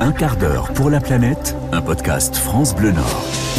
Un quart d'heure pour la planète, un podcast France Bleu Nord.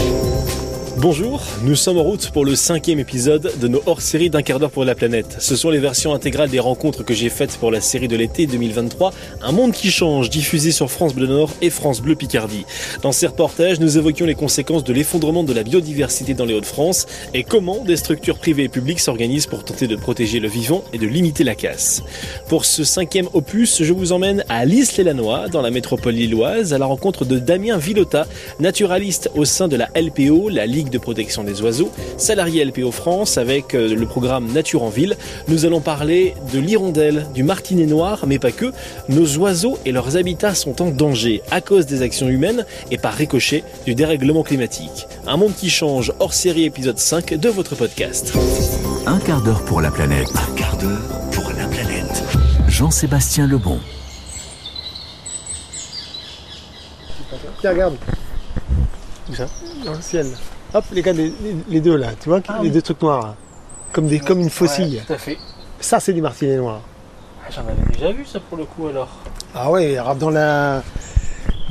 Bonjour, nous sommes en route pour le cinquième épisode de nos hors-séries d'un quart d'heure pour la planète. Ce sont les versions intégrales des rencontres que j'ai faites pour la série de l'été 2023, Un monde qui change, diffusé sur France Bleu Nord et France Bleu Picardie. Dans ces reportages, nous évoquions les conséquences de l'effondrement de la biodiversité dans les Hauts-de-France et comment des structures privées et publiques s'organisent pour tenter de protéger le vivant et de limiter la casse. Pour ce cinquième opus, je vous emmène à Lys-les-Lanois, dans la métropole lilloise, à la rencontre de Damien Villota, naturaliste au sein de la LPO, la Ligue de protection des oiseaux, salarié LPO France avec euh, le programme Nature en ville. Nous allons parler de l'hirondelle, du martinet noir, mais pas que. Nos oiseaux et leurs habitats sont en danger à cause des actions humaines et par ricochet du dérèglement climatique. Un monde qui change hors série épisode 5 de votre podcast. Un quart d'heure pour la planète. Un quart d'heure pour la planète. Jean-Sébastien Lebon. Tiens, regarde. Où ça? Dans le ciel. Hop, les gars, les, deux là, tu vois, Ah les oui. deux trucs noirs, là. comme, des, comme une faucille. tout à fait. Ça, c'est du martinet noir. J'en avais déjà vu ça pour le coup alors. Ah ouais, alors dans la.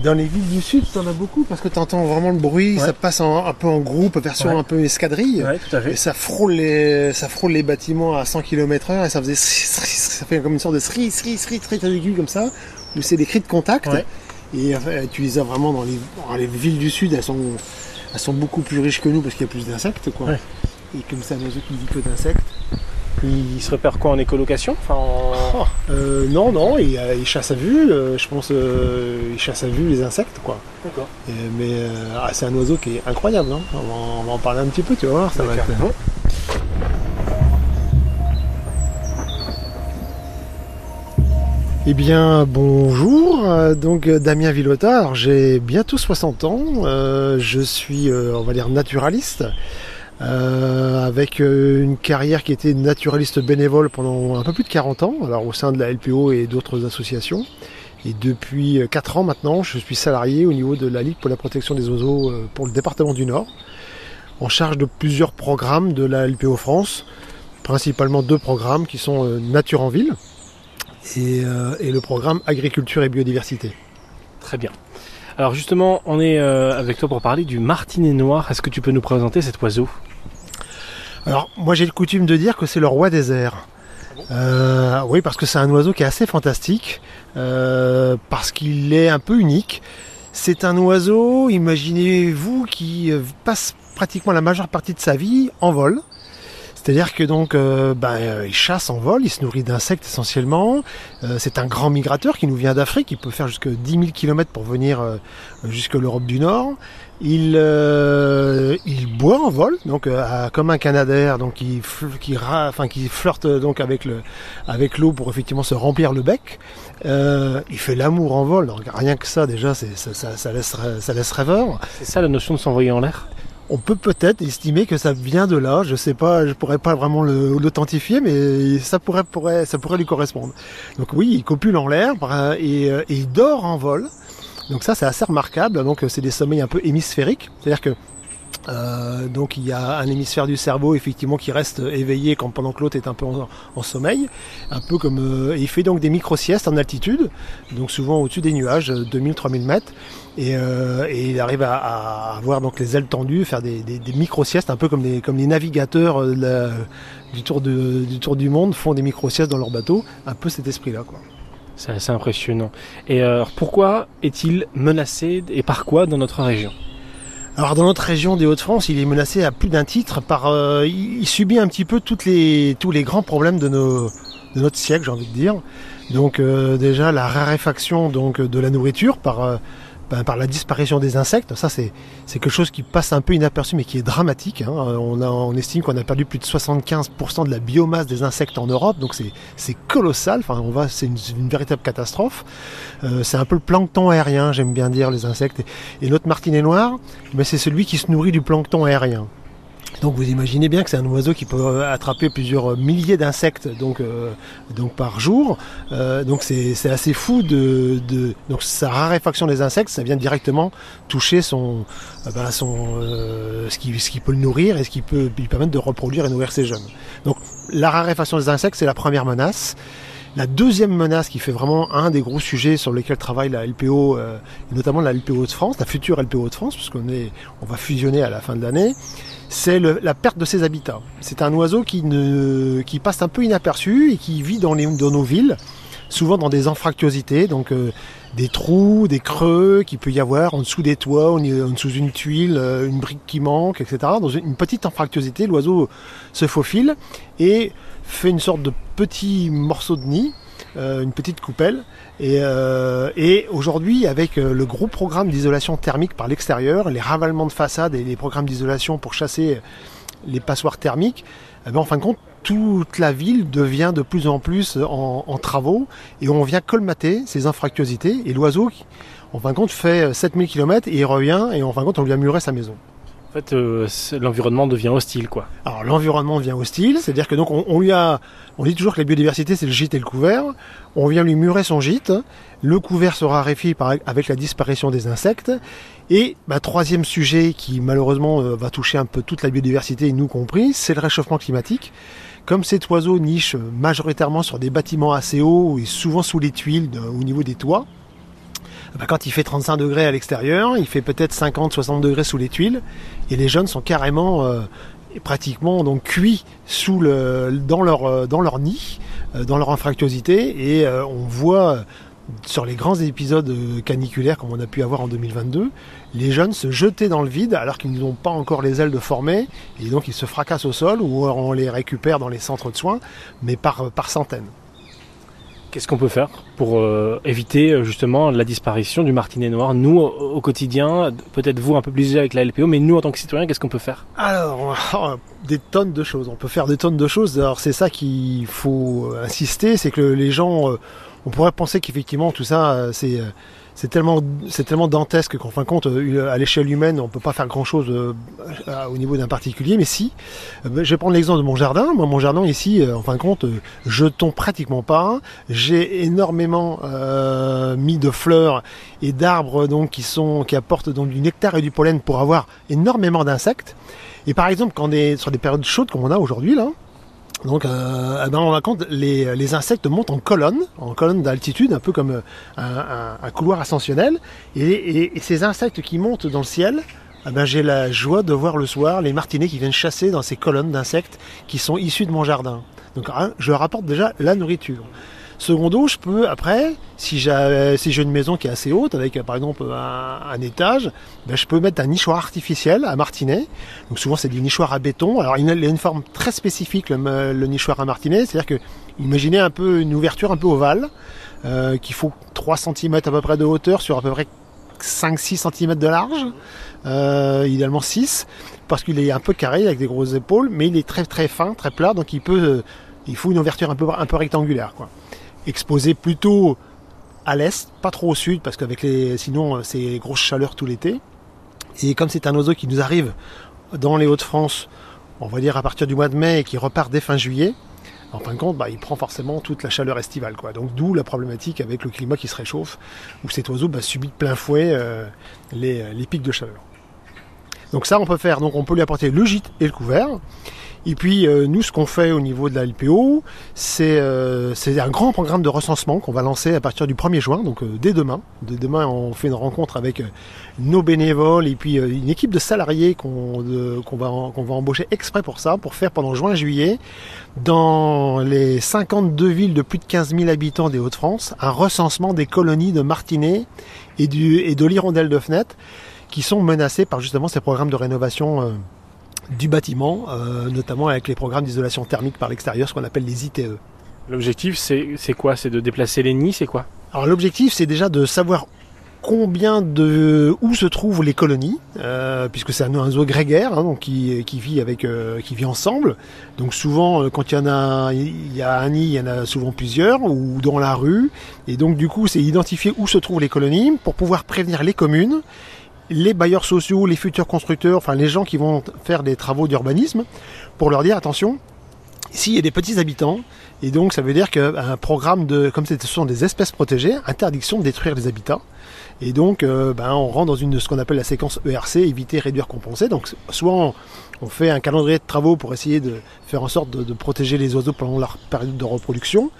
Dans les villes du sud, t'en as beaucoup parce que t'entends vraiment le bruit, Ouais. ça passe en- un peu en groupe, version Ouais. un peu escadrille. Ouais, tout à Et ça frôle, les, ça frôle les bâtiments à 100 km heure et ça faisait sri- sri- ça fait comme une sorte de sri sri sri très très aigu comme ça où c'est des cris de contact et euh, tu les as vraiment dans les, dans les villes du sud elles sont, elles sont beaucoup plus riches que nous parce qu'il y a plus d'insectes quoi Ouais. et comme c'est un oiseau qui vit que d'insectes Il se repère quoi en écolocation? Enfin, en- Euh, non non il, euh, il chasse à vue euh, je pense euh, il chasse à vue les insectes quoi D'accord. Mais ah, c'est un oiseau qui est incroyable hein. on, va, en- on va en parler un petit peu tu vas voir ça va être D'accord. Eh bien, bonjour. Euh, Donc, euh, Damien Villota. Alors, j'ai bientôt 60 ans. Euh, je suis, on va dire, naturaliste. avec une carrière qui était naturaliste bénévole pendant un peu plus de 40 ans, alors au sein de la LPO et d'autres associations. Et depuis 4 ans maintenant, je suis salarié au niveau de la Ligue pour la protection des oiseaux pour le département du Nord, en charge de plusieurs programmes de la LPO France, principalement deux programmes qui sont Nature en ville, et, euh, et le programme Agriculture et Biodiversité. Très bien. Alors justement, on est euh, avec toi pour parler du martinet noir. Est-ce que tu peux nous présenter cet oiseau? Alors, moi j'ai le coutume de dire que c'est le roi des airs. Euh, oui, parce que c'est un oiseau qui est assez fantastique, euh, parce qu'il est un peu unique. C'est un oiseau, imaginez-vous, qui euh, passe pratiquement la majeure partie de sa vie en vol. C'est-à-dire que donc, ben, il chasse en vol, il se nourrit d'insectes essentiellement. Euh, c'est un grand migrateur qui nous vient d'Afrique, il peut faire jusque 10 000 km pour venir jusque l'Europe du Nord. Il, boit en vol, donc comme un canadair, donc il, qui, enfin, qui flirte donc avec le, avec l'eau pour effectivement se remplir le bec. Il fait l'amour en vol, rien que ça déjà, ça, ça laisse, ça laisse rêveur. C'est ça la notion de s'envoyer en l'air? On peut peut-être estimer que ça vient de là. Je sais pas, je pourrais pas vraiment l'authentifier, mais ça pourrait, lui correspondre. Donc oui, il copule en l'air et, euh, et il dort en vol. Donc ça, c'est assez remarquable. Donc euh, c'est des sommeils un peu hémisphériques, c'est-à-dire que euh, donc il y a un hémisphère du cerveau effectivement qui reste éveillé quand pendant que l'autre est un peu en, sommeil, un peu comme euh, il fait donc des micro siestes en altitude, donc souvent au-dessus des nuages, 2000-3000 mètres, et, euh, il arrive à, avoir donc les ailes tendues, faire des, micro siestes, un peu comme les navigateurs euh, du tour du tour du monde font des micro siestes dans leur bateau, un peu cet esprit-là quoi. C'est assez impressionnant. Et euh, pourquoi est-il menacé et par quoi dans notre région? Alors dans notre région des Hauts-de-France, il est menacé à plus d'un titre par euh, il, subit un petit peu toutes les tous les grands problèmes de nos de notre siècle, j'ai envie de dire. Donc euh, déjà la raréfaction donc de la nourriture par euh, ben, par la disparition des insectes, ça c'est quelque chose qui passe un peu inaperçu mais qui est dramatique. hein. On, estime qu'on a perdu plus de 75% de la biomasse des insectes en Europe, donc c'est colossal. Enfin, c'est une, véritable catastrophe. Euh, c'est un peu le plancton aérien, j'aime bien dire les insectes. Et, et notre martinet noir, mais c'est celui qui se nourrit du plancton aérien. Donc vous imaginez bien que c'est un oiseau qui peut euh, attraper plusieurs milliers d'insectes donc euh, donc par jour. Euh, donc c'est assez fou de, de donc sa raréfaction des insectes, ça vient directement toucher son euh, ben, son euh, ce qui ce qui peut le nourrir et ce qui peut lui permettre de reproduire et nourrir ses jeunes. Donc la raréfaction des insectes c'est la première menace. La deuxième menace qui fait vraiment un des gros sujets sur lesquels travaille la LPO, euh, et notamment la LPO de France, la future LPO de France, puisqu'on est, on va fusionner à la fin de l'année, c'est la perte de ses habitats. C'est un oiseau qui, passe un peu inaperçu et qui vit dans, nos villes, souvent dans des anfractuosités, donc euh, des trous, des creux qu'il peut y avoir en dessous des toits, en dessous d'une tuile, euh, une brique qui manque, etc. Dans une petite anfractuosité, l'oiseau se faufile et fait une sorte de petit morceau de nid, une petite coupelle. Et, euh, aujourd'hui, avec le gros programme d'isolation thermique par l'extérieur, les ravalements de façade et les programmes d'isolation pour chasser les passoires thermiques, eh ben, en fin de compte, toute la ville devient de plus en plus en, travaux et on vient colmater ces infractuosités et l'oiseau, en fin de compte, fait 7000 km et il revient et en fin de compte, on lui a muré sa maison. En fait, euh, l'environnement devient hostile, quoi. Alors l'environnement devient hostile, c'est-à-dire que donc on, lui a, on dit toujours que la biodiversité c'est le gîte et le couvert. On vient lui murer son gîte, le couvert se raréfie avec la disparition des insectes. Et bah, troisième sujet qui malheureusement euh, va toucher un peu toute la biodiversité, nous compris, c'est le réchauffement climatique. Comme cet oiseau niche majoritairement sur des bâtiments assez hauts et souvent sous les tuiles au niveau des toits, bah, quand il fait 35 degrés à l'extérieur, il fait peut-être 50-60 degrés sous les tuiles, et les jeunes sont carrément euh, pratiquement donc cuits euh, dans leur nid, euh, dans leur infractuosité, et on voit sur les grands épisodes caniculaires comme on a pu avoir en 2022, les jeunes se jeter dans le vide alors qu'ils n'ont pas encore les ailes de former et donc ils se fracassent au sol ou on les récupère dans les centres de soins, mais par centaines. Qu'est-ce qu'on peut faire pour euh, éviter euh, justement la disparition du martinet noir? Nous, au, quotidien, peut-être vous un peu plus avec la LPO, mais nous en tant que citoyens, qu'est-ce qu'on peut faire? Alors, oh, des tonnes de choses. On peut faire des tonnes de choses. Alors c'est ça qu'il faut insister, c'est que les gens, euh, on pourrait penser qu'effectivement tout ça, c'est c'est tellement, dantesque qu'en fin de compte, euh, à l'échelle humaine, on peut pas faire grand chose euh, au niveau d'un particulier. Mais si, euh, je vais prendre l'exemple de mon jardin. Moi, mon jardin ici, en fin de compte, je tombe pratiquement pas. J'ai énormément mis de fleurs et d'arbres qui apportent donc du nectar et du pollen pour avoir énormément d'insectes. Et par exemple, quand on est sur des périodes chaudes comme on a aujourd'hui là, donc, euh, eh ben, on raconte les, les insectes montent en colonne, en colonne d'altitude, un peu comme euh, un, couloir ascensionnel. Et, ces insectes qui montent dans le ciel, eh ben, j'ai la joie de voir le soir les martinets qui viennent chasser dans ces colonnes d'insectes qui sont issus de mon jardin. Donc, hein, je leur apporte déjà la nourriture. Secondo, je peux après, si j'ai une maison qui est assez haute, avec par exemple un, étage, ben, je peux mettre un nichoir artificiel à martinet. Donc souvent c'est des nichoirs à béton. Alors il a une forme très spécifique le, nichoir à martinet, c'est-à-dire que imaginez un peu une ouverture un peu ovale, euh, qui faut 3 cm à peu près de hauteur sur à peu près 5-6 cm de large, euh, idéalement 6, parce qu'il est un peu carré avec des grosses épaules, mais il est très très fin, très plat, donc il peut, il faut une ouverture un peu, un peu rectangulaire. Quoi exposé plutôt à l'est, pas trop au sud, parce qu'avec les, sinon euh, c'est grosse chaleur tout l'été. Et comme c'est un oiseau qui nous arrive dans les Hauts-de-France, on va dire à partir du mois de mai et qui repart dès fin juillet, en fin de compte, bah, il prend forcément toute la chaleur estivale. Quoi. Donc d'où la problématique avec le climat qui se réchauffe, où cet oiseau bah, subit plein fouet euh, les, les pics de chaleur. Donc ça, on peut faire. Donc on peut lui apporter le gîte et le couvert. Et puis euh, nous, ce qu'on fait au niveau de la LPO, euh, c'est un grand programme de recensement qu'on va lancer à partir du 1er juin, donc euh, dès demain. Dès demain, on fait une rencontre avec nos bénévoles et puis une équipe de salariés qu'on va, va embaucher exprès pour ça, pour faire pendant juin-juillet, dans les 52 villes de plus de 15 000 habitants des Hauts-de-France, un recensement des colonies de martinets et, du, et de l'hirondelle de fenêtre qui sont menacées par justement ces programmes de rénovation du bâtiment, euh, notamment avec les programmes d'isolation thermique par l'extérieur, ce qu'on appelle les ITE. L'objectif, c'est quoi? C'est de déplacer les nids, c'est quoi? Alors l'objectif, c'est déjà de savoir combien de où se trouvent les colonies, euh, puisque c'est un oiseau grégaire, hein, donc qui, qui, vit avec, euh, qui vit ensemble. Donc souvent, quand il y en a, il y a un nid, il y en a souvent plusieurs, ou dans la rue. Et donc du coup, c'est identifier où se trouvent les colonies pour pouvoir prévenir les communes les bailleurs sociaux, les futurs constructeurs, enfin les gens qui vont faire des travaux d'urbanisme, pour leur dire attention, s'il y a des petits habitants, et donc ça veut dire qu'un programme de, comme ce sont des espèces protégées, interdiction de détruire les habitats. Et donc, euh, ben, on rentre dans une, ce qu'on appelle la séquence ERC, éviter, réduire, compenser. Donc, soit on, fait un calendrier de travaux pour essayer de faire en sorte de, de protéger les oiseaux pendant leur période de reproduction.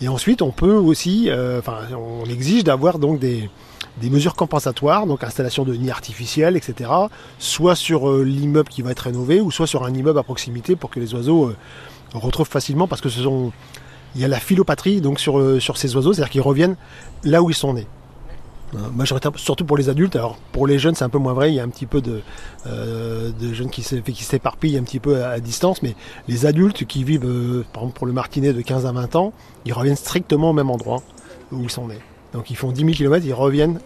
Et ensuite, on peut aussi, enfin, on exige d'avoir donc des, mesures compensatoires, donc installation de nids artificiels, etc. Soit sur l'immeuble qui va être rénové, ou soit sur un immeuble à proximité pour que les oiseaux retrouvent facilement, parce que ce sont, il y a la philopatrie donc sur, sur ces oiseaux, c'est-à-dire qu'ils reviennent là où ils sont nés. Majoritaire, surtout pour les adultes. Alors pour les jeunes, c'est un peu moins vrai. Il y a un petit peu de, euh, de jeunes qui s'éparpillent un petit peu à, distance. Mais les adultes qui vivent, euh, par exemple pour le martinet de 15 à 20 ans, ils reviennent strictement au même endroit où ils sont nés. Donc ils font 10 000 km, ils reviennent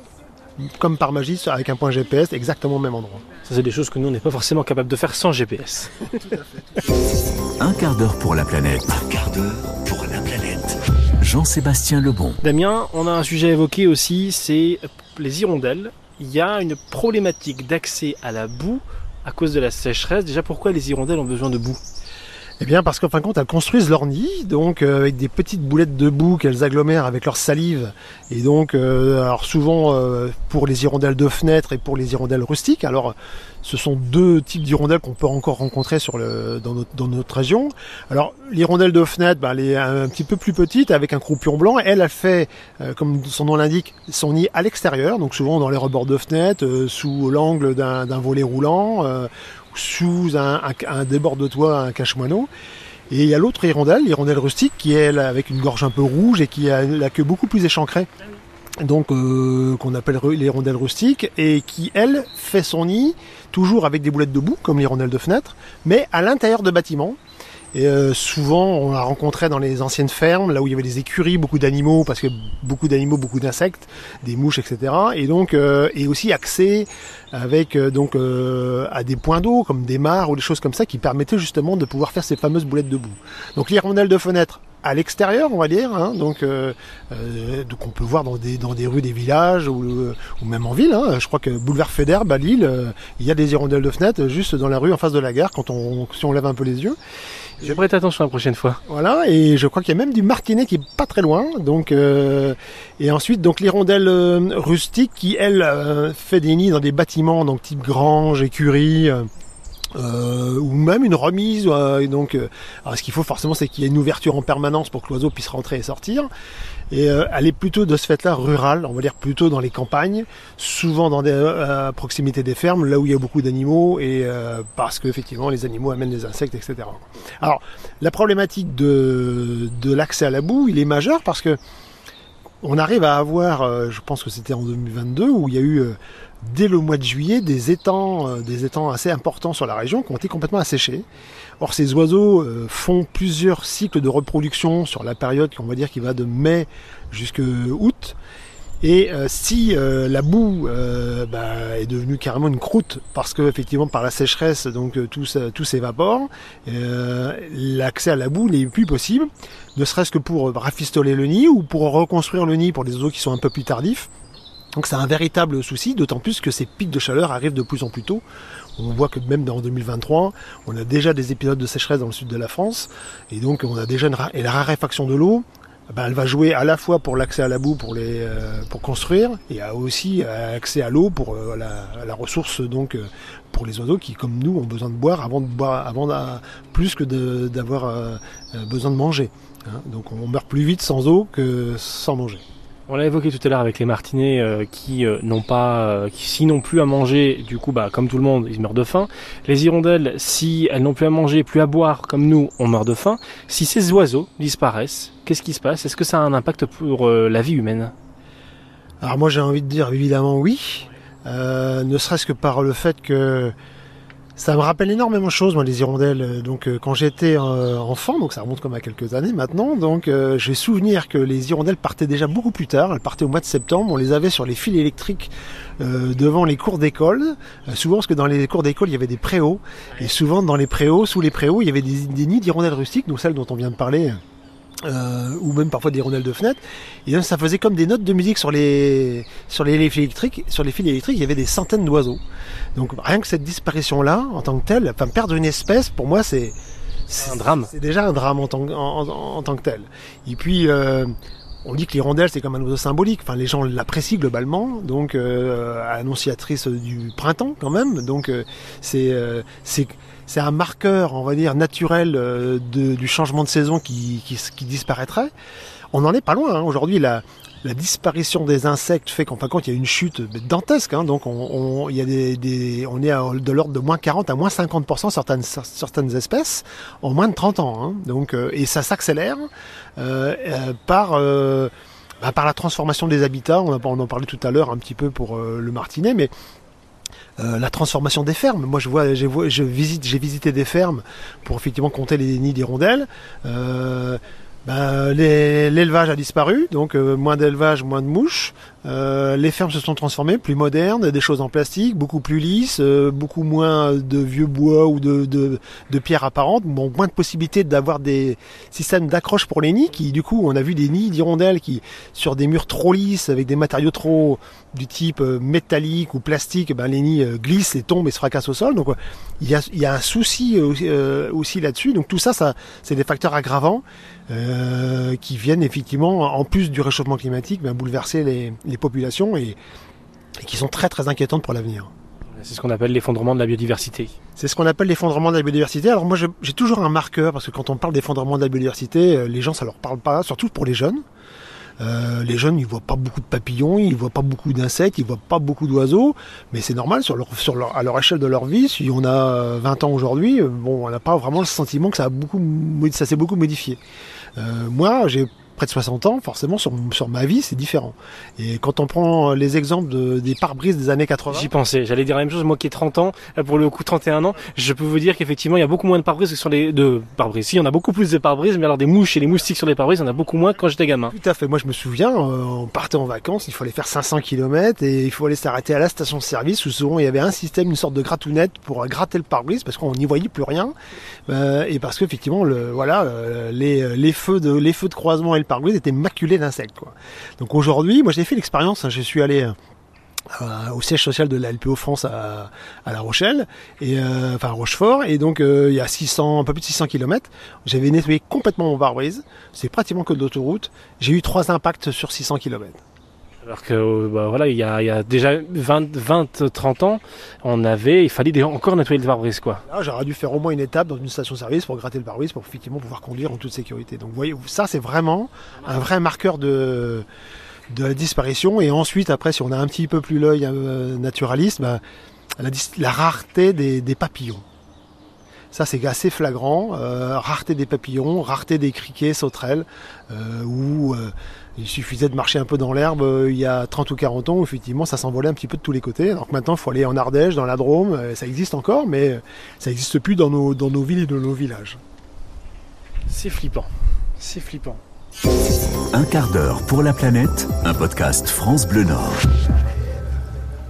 comme par magie avec un point GPS exactement au même endroit. Ça, c'est des choses que nous, on n'est pas forcément capable de faire sans GPS. Un quart d'heure pour la planète. Un quart d'heure pour la planète. Jean-Sébastien Lebon. Damien, on a un sujet à évoquer aussi, c'est les hirondelles. Il y a une problématique d'accès à la boue à cause de la sécheresse. Déjà, pourquoi les hirondelles ont besoin de boue? Eh bien parce qu'en fin de compte elles construisent leur nid, donc euh, avec des petites boulettes de boue qu'elles agglomèrent avec leur salive. Et donc euh, alors souvent euh, pour les hirondelles de fenêtre et pour les hirondelles rustiques. Alors ce sont deux types d'hirondelles qu'on peut encore rencontrer sur le, dans, notre, dans notre région. Alors l'hirondelle de fenêtre, bah, elle est un, petit peu plus petite avec un croupion blanc. Elle, a fait, comme son nom l'indique, son nid à l'extérieur, donc souvent dans les rebords de fenêtre, sous l'angle d'un volet roulant sous un, débord de toit, un cache-moineau. Et il y a l'autre hirondelle, l'hirondelle rustique, qui est elle, avec une gorge un peu rouge et qui a la queue beaucoup plus échancrée. Donc euh, qu'on appelle l'hirondelle rustique et qui elle fait son nid toujours avec des boulettes de boue comme l'hirondelle de fenêtre, mais à l'intérieur de bâtiments et euh, souvent, on la rencontrait dans les anciennes fermes, là où il y avait des écuries, beaucoup d'animaux, parce que beaucoup d'animaux, beaucoup d'insectes, des mouches, etc. Et donc, euh, et aussi accès avec euh, donc à des points d'eau, comme des mares ou des choses comme ça, qui permettaient justement de pouvoir faire ces fameuses boulettes de boue. Donc l'hirondelle de fenêtre à l'extérieur, on va dire. Hein, donc, euh, donc on peut voir dans des, dans des rues des villages ou, ou même en ville. Hein. Je crois que boulevard Fédère, à Lille, il y a des hirondelles de fenêtre juste dans la rue en face de la gare quand on si on lève un peu les yeux. Je vais prêter attention la prochaine fois. Voilà, et je crois qu'il y a même du martinet qui est pas très loin. Donc, euh, et ensuite, donc l'hirondelle euh, rustique qui, elle, euh, fait des nids dans des bâtiments, donc type grange, écurie. Ou même une remise. donc, alors ce qu'il faut forcément, c'est qu'il y ait une ouverture en permanence pour que l'oiseau puisse rentrer et sortir. Et euh, elle est plutôt de ce fait-là rurale, on va dire plutôt dans les campagnes, souvent dans des, euh, à proximité des fermes, là où il y a beaucoup d'animaux, et euh, parce qu'effectivement les animaux amènent des insectes, etc. Alors la problématique de, de l'accès à la boue, il est majeur parce que on arrive à avoir, je pense que c'était en 2022, où il y a eu dès le mois de juillet des étangs, des étangs assez importants sur la région qui ont été complètement asséchés. Or, ces oiseaux euh, font plusieurs cycles de reproduction sur la période qu'on va dire qui va de mai jusqu'à août. Et euh, si euh, la boue bah, est devenue carrément une croûte parce que effectivement par la sécheresse donc tout, tout s'évapore, l'accès à la boue n'est plus possible, ne serait-ce que pour rafistoler le nid ou pour reconstruire le nid pour les oiseaux qui sont un peu plus tardifs. Donc c'est un véritable souci, d'autant plus que ces pics de chaleur arrivent de plus en plus tôt. On voit que même dans 2023, on a déjà des épisodes de sécheresse dans le sud de la France, et donc on a déjà une et la raréfaction de l'eau. Ben, elle va jouer à la fois pour l'accès à la boue pour les euh, pour construire et aussi accès à l'eau pour euh, la, ressource donc euh, pour les oiseaux qui comme nous ont besoin de boire avant de boire avant plus que d'avoir besoin de manger. Hein. Donc on meurt plus vite sans eau que sans manger. On l'a évoqué tout à l'heure avec les martinets euh, qui euh, n'ont pas, euh, qui s'ils n'ont plus à manger, du coup, bah, comme tout le monde, ils meurent de faim. Les hirondelles, si elles n'ont plus à manger, plus à boire, comme nous, on meurt de faim. Si ces oiseaux disparaissent, qu'est-ce qui se passe? Est-ce que ça a un impact pour la vie humaine? Alors moi, j'ai envie de dire évidemment oui, ne serait-ce que par le fait que ça me rappelle énormément de choses, moi, les hirondelles. Euh, donc, euh, quand j'étais euh, enfant, donc ça remonte comme à quelques années maintenant, donc j'ai souvenir que les hirondelles partaient déjà beaucoup plus tard. Elles partaient au mois de septembre. On les avait sur les fils électriques devant les cours d'école. souvent, parce que dans les cours d'école, il y avait des préaux. Et souvent, dans les préaux, sous les préaux, il y avait des, des nids d'hirondelles rustiques, donc celles dont on vient de parler euh, ou même parfois des rondelles de fenêtre. Et donc ça faisait comme des notes de musique sur les sur les fils électriques. Sur les fils électriques, il y avait des centaines d'oiseaux. Donc rien que cette disparition-là, en tant que telle, enfin perdre une espèce, pour moi, c'est un drame. C'est déjà un drame en tant, en, tant que tel. Et puis euh, on dit que l'hirondelle c'est comme un oiseau symbolique. Enfin, les gens l'apprécient globalement, donc euh, annonciatrice du printemps quand même. Donc euh, c'est c'est c'est un marqueur, on va dire, naturel euh, du changement de saison qui, qui, disparaîtrait. on n'en est pas loin. Hein. Aujourd'hui, la, la disparition des insectes fait qu'en fin de compte, il y a une chute dantesque. Hein. donc, on, il y a des, on est à, de l'ordre de moins 40 à moins 50% certaines, certaines espèces en moins de 30 ans. Hein. donc, euh, et ça s'accélère euh, euh, par bah, par la transformation des habitats. On, on en parlait tout à l'heure un petit peu pour le martinet, mais la transformation des fermes. Moi, je vois, je visite, j'ai visité des fermes pour effectivement compter les nids d'hirondelles. Euh, ben, l'élevage a disparu, donc euh, moins d'élevage, moins de mouches. Euh, les fermes se sont transformées, plus modernes, des choses en plastique, beaucoup plus lisses, euh, beaucoup moins de vieux bois ou de, de, de pierres apparentes, moins de possibilités d'avoir des systèmes d'accroche pour les nids, qui du coup, on a vu des nids d'hirondelles qui, sur des murs trop lisses, avec des matériaux trop du type métallique ou plastique, ben, les nids glissent et tombent et se fracassent au sol. Donc il y a, y a un souci aussi là-dessus. Donc tout ça, ça c'est des facteurs aggravants. Euh, qui viennent effectivement, en plus du réchauffement climatique, ben, bouleverser les, les populations et, et, qui sont très très inquiétantes pour l'avenir. C'est ce qu'on appelle l'effondrement de la biodiversité. C'est ce qu'on appelle l'effondrement de la biodiversité. Alors moi j'ai toujours un marqueur parce que quand on parle d'effondrement de la biodiversité, euh, les gens ça leur parle pas, surtout pour les jeunes. Euh, les jeunes, ils voient pas beaucoup de papillons, ils voient pas beaucoup d'insectes, ils voient pas beaucoup d'oiseaux, mais c'est normal sur leur, sur leur, à leur échelle de leur vie. Si on a 20 ans aujourd'hui, bon, on n'a pas vraiment le sentiment que ça a beaucoup, ça s'est beaucoup modifié. Euh, moi, j'ai près de 60 ans, forcément sur, sur ma vie c'est différent. Et quand on prend les exemples de, des pare-brises des années 80... J'y pensais, j'allais dire la même chose, moi qui ai 30 ans, pour le coup 31 ans, je peux vous dire qu'effectivement il y a beaucoup moins de pare-brises que sur les... de pare-brises. Si, on a beaucoup plus de pare-brises, mais alors des mouches et les moustiques sur les pare-brises, on a beaucoup moins quand j'étais gamin. Tout à fait, moi je me souviens, euh, on partait en vacances, il fallait faire 500 km et il fallait s'arrêter à la station de service où souvent il y avait un système, une sorte de gratounette pour gratter le pare-brise parce qu'on n'y voyait plus rien. Euh, et parce qu'effectivement, le, voilà, euh, les, les, feux de, les feux de croisement et le pare-brise étaient maculés d'insectes. Donc aujourd'hui, moi j'ai fait l'expérience, hein, je suis allé euh, au siège social de la LPO France à, La Rochelle, et, euh, enfin à Rochefort, et donc euh, il y a 600, un peu plus de 600 km, j'avais nettoyé complètement mon pare-brise, c'est pratiquement que de l'autoroute, j'ai eu trois impacts sur 600 km. Alors que bah, voilà, il y, a, déjà 20, 20, 30 ans, on avait, il fallait encore nettoyer le pare-brise quoi. Là, j'aurais dû faire au moins une étape dans une station-service pour gratter le pare-brise pour effectivement pouvoir conduire en toute sécurité. Donc, vous voyez, ça c'est vraiment un vrai marqueur de de la disparition. Et ensuite, après, si on a un petit peu plus l'œil euh, naturaliste, bah, la, rareté des, papillons. Ça, c'est assez flagrant. Euh, rareté des papillons, rareté des criquets, sauterelles, euh, euh, il suffisait de marcher un peu dans l'herbe euh, il y a 30 ou 40 ans, effectivement, ça s'envolait un petit peu de tous les côtés. Donc maintenant, il faut aller en Ardèche, dans la Drôme, euh, ça existe encore, mais ça n'existe plus dans nos, dans nos villes et dans nos villages. C'est flippant. C'est flippant. Un quart d'heure pour la planète, un podcast France Bleu Nord.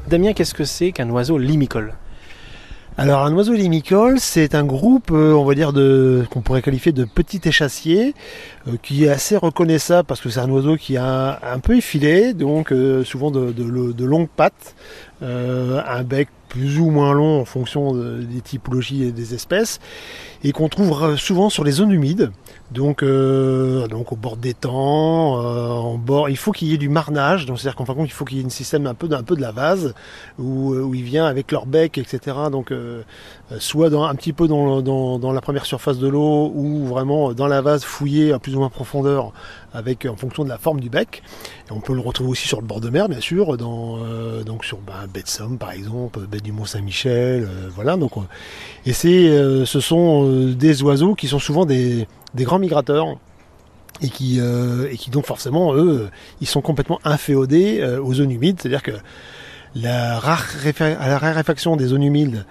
Damien, qu'est-ce que c'est qu'un oiseau limicole? Alors un oiseau limicole, c'est un groupe, euh, on va dire, qu'on pourrait qualifier de petit échassier, euh, qui est assez reconnaissable parce que c'est un oiseau qui a un, peu effilé, donc euh, souvent de, longues pattes, un bec plus ou moins long en fonction des typologies et des espèces, et qu'on trouve souvent sur les zones humides. Donc, euh, donc au bord des temps, euh, en bord, il faut qu'il y ait du marnage. Donc c'est-à-dire qu'en fin de compte, il faut qu'il y ait un système un peu d'un peu de la vase où, où il vient avec leur bec, etc. Donc euh, soit dans, un petit peu dans, dans, dans, la première surface de l'eau ou vraiment dans la vase fouillé à plus ou moins profondeur avec en fonction de la forme du bec. On peut le retrouver aussi sur le bord de mer, bien sûr, dans donc sur bah, baie de Somme par exemple, baie du Mont Saint-Michel, voilà. Donc et c'est ce sont des oiseaux qui sont souvent des des grands migrateurs et qui, euh, et qui donc forcément, eux, ils sont complètement inféodés euh, aux zones humides, c'est-à-dire que la, raréfaction des zones humides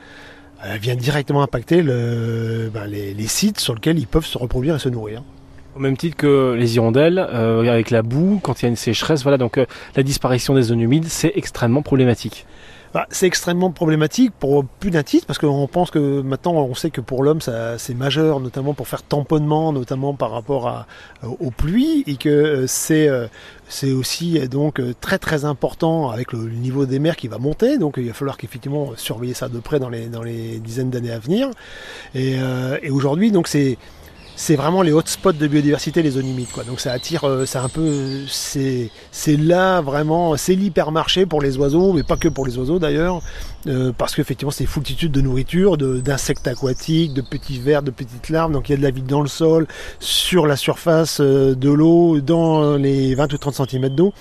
vient directement impacter ben, les, sites sur lesquels ils peuvent se reproduire et se nourrir. Au même titre que les hirondelles, euh, avec la boue, quand il y a une sécheresse, voilà, donc la disparition des zones humides, c'est extrêmement problématique. Bah, c'est extrêmement problématique pour plus d'un titre parce qu'on pense que maintenant on sait que pour l'homme c'est majeur notamment pour faire tamponnement notamment par rapport euh, aux pluies et que euh, c'est euh, c'est aussi donc très très important avec le, niveau des mers qui va monter. Donc il va falloir qu'effectivement surveiller ça de près dans les dans les dizaines d'années à venir. Et aujourd'hui donc c'est c'est vraiment les hotspots de biodiversité, les zones humides. Quoi. Donc ça attire, euh, c'est un peu, c'est, là vraiment, c'est l'hypermarché pour les oiseaux, mais pas que pour les oiseaux d'ailleurs, euh, parce qu'effectivement c'est foultitude de nourriture, d'insectes aquatiques, de petits vers, de petites larves. Donc il y a de la vie dans le sol, sur la surface euh, de l'eau, dans les 20 ou 30 cm d'eau.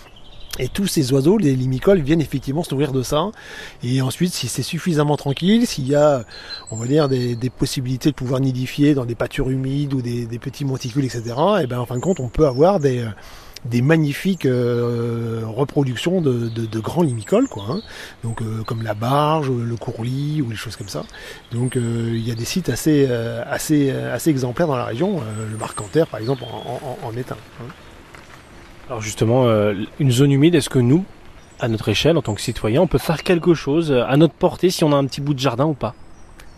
Et tous ces oiseaux, les limicoles, viennent effectivement se nourrir de ça. Et ensuite, si c'est suffisamment tranquille, s'il y a, on va dire, des, possibilités de pouvoir nidifier dans des pâtures humides ou des, petits monticules, etc., et eh ben en fin de compte, on peut avoir des, des magnifiques euh, reproductions de, grands limicoles, quoi. Hein. Donc, euh, comme la barge, le courlis ou les choses comme ça. Donc, euh, il y a des sites assez, assez, assez exemplaires dans la région. le Marcanterre, par exemple, en, est un. Hein. Alors justement, euh, une zone humide, est-ce que nous, à notre échelle, en tant que citoyen, on peut faire quelque chose euh, à notre portée si on a un petit bout de jardin ou pas?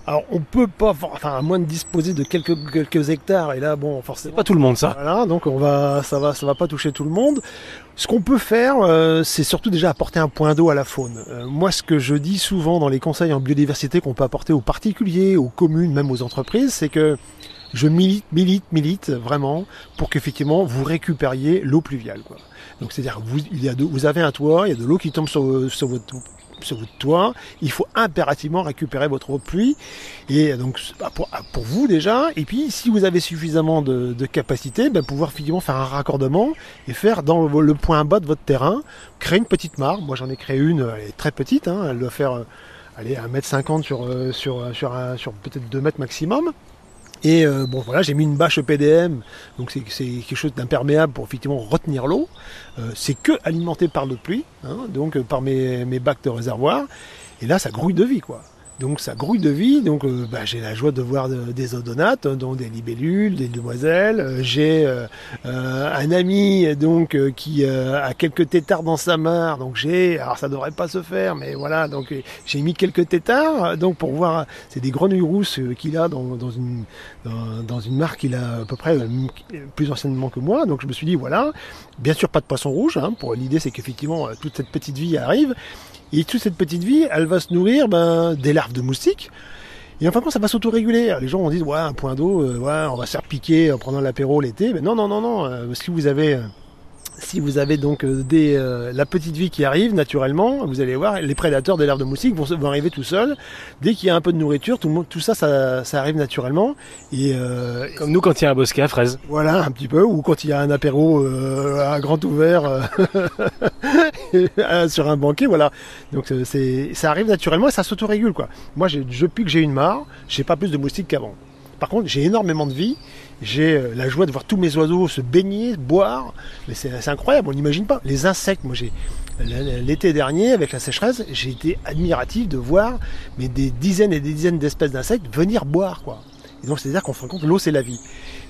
Alors on peut pas, enfin à moins de disposer de quelques, quelques hectares et là bon forcément. Pas tout le monde ça. Voilà donc on va, ça va, ça va pas toucher tout le monde. Ce qu'on peut faire, euh, c'est surtout déjà apporter un point d'eau à la faune. moi ce que je dis souvent dans les conseils en biodiversité qu'on peut apporter aux particuliers, aux communes, même aux entreprises, c'est que je milite, milite, milite vraiment pour qu'effectivement vous récupériez l'eau pluviale. Quoi. Donc c'est-à-dire vous, il y a de, vous avez un toit, il y a de l'eau qui tombe sur, sur votre sur votre toit, il faut impérativement récupérer votre eau de pluie. Et donc bah, pour, pour, vous déjà, et puis si vous avez suffisamment de, de capacité, ben, pouvoir effectivement faire un raccordement et faire dans le, point bas de votre terrain, créer une petite mare. Moi j'en ai créé une, elle est très petite, hein, elle doit faire euh, allez, 1m50 sur, euh, sur, sur, sur peut-être 2 mètres maximum. Et euh, bon voilà, j'ai mis une bâche PDM, donc c'est quelque chose d'imperméable pour effectivement retenir l'eau. Euh, c'est que alimenté par l'eau de pluie, hein, donc euh, par mes, mes bacs de réservoir. Et là, ça grouille de vie quoi. Donc ça grouille de vie, donc euh, bah, j'ai la joie de voir des odonates, hein, dont des libellules, des demoiselles. Euh, j'ai euh, un ami donc qui a quelques tétards dans sa mare, donc j'ai, alors ça devrait pas se faire, mais voilà, donc j'ai mis quelques tétards, donc pour voir, c'est des grenouilles rousses qu'il a dans, une dans, dans, une mare qu'il a à peu près plus anciennement que moi, donc je me suis dit voilà, bien sûr pas de poisson rouge, hein, pour l'idée c'est qu'effectivement toute cette petite vie arrive. Et toute cette petite vie, elle va se nourrir ben, des larves de moustiques. Et enfin, ça va s'auto-réguler. Les gens vont dire, ouais, un point d'eau, euh, ouais, on va se faire piquer en prenant l'apéro l'été. Mais non, non, non, non. Euh, si vous avez euh, si vous avez donc euh, des, euh, la petite vie qui arrive naturellement, vous allez voir, les prédateurs des larves de moustiques vont, vont arriver tout seuls. Dès qu'il y a un peu de nourriture, tout, le monde, tout ça, ça, ça arrive naturellement. Et, euh, Comme nous quand il y a un bosquet à fraises. Voilà, un petit peu, ou quand il y a un apéro à grand ouvert sur un banquet, voilà. Donc c'est, ça arrive naturellement et ça s'autorégule quoi. Moi, depuis que j'ai une mare, j'ai pas plus de moustiques qu'avant. Par contre, j'ai énormément de vie. J'ai euh, la joie de voir tous mes oiseaux se baigner, boire. Mais c'est incroyable, on n'imagine pas. Les insectes, moi j'ai l'été dernier avec la sécheresse, j'ai été admiratif de voir mais des dizaines et des dizaines d'espèces d'insectes venir boire quoi. Et donc c'est-à-dire qu'on se rend compte l'eau c'est la vie.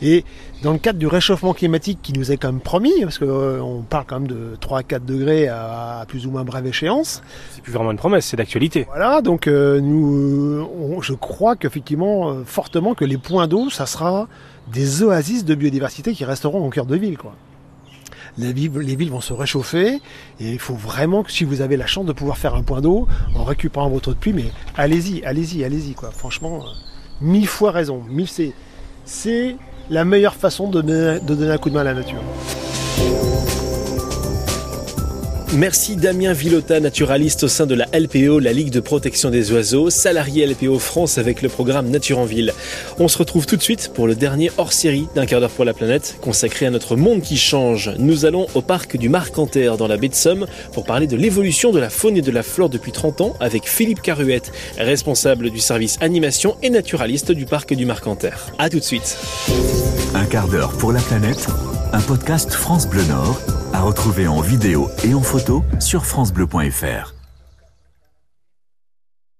Et dans le cadre du réchauffement climatique qui nous est quand même promis, parce qu'on euh, parle quand même de 3 à 4 degrés à, plus ou moins brève échéance. C'est plus vraiment une promesse, c'est d'actualité. Voilà, donc euh, nous, je crois qu'effectivement, euh, fortement que les points d'eau, ça sera des oasis de biodiversité qui resteront au cœur de ville, quoi. Les villes, les villes, vont se réchauffer et il faut vraiment que si vous avez la chance de pouvoir faire un point d'eau en récupérant votre eau de pluie, mais allez-y, allez-y, allez-y quoi. Franchement, mille fois raison. Mille, c'est, c'est la meilleure façon de donner, un coup de main à la nature. Merci Damien Villota, naturaliste au sein de la LPO, la Ligue de protection des oiseaux, salarié LPO France avec le programme Nature en Ville. On se retrouve tout de suite pour le dernier hors-série d'un quart d'heure pour la planète, consacré à notre monde qui change. Nous allons au parc du Marcanterre dans la baie de Somme pour parler de l'évolution de la faune et de la flore depuis 30 ans avec Philippe Caruette, responsable du service animation et naturaliste du parc du Marcanterre. A tout de suite. Un quart d'heure pour la planète, un podcast France Bleu Nord à retrouver en vidéo et en photo sur francebleu.fr.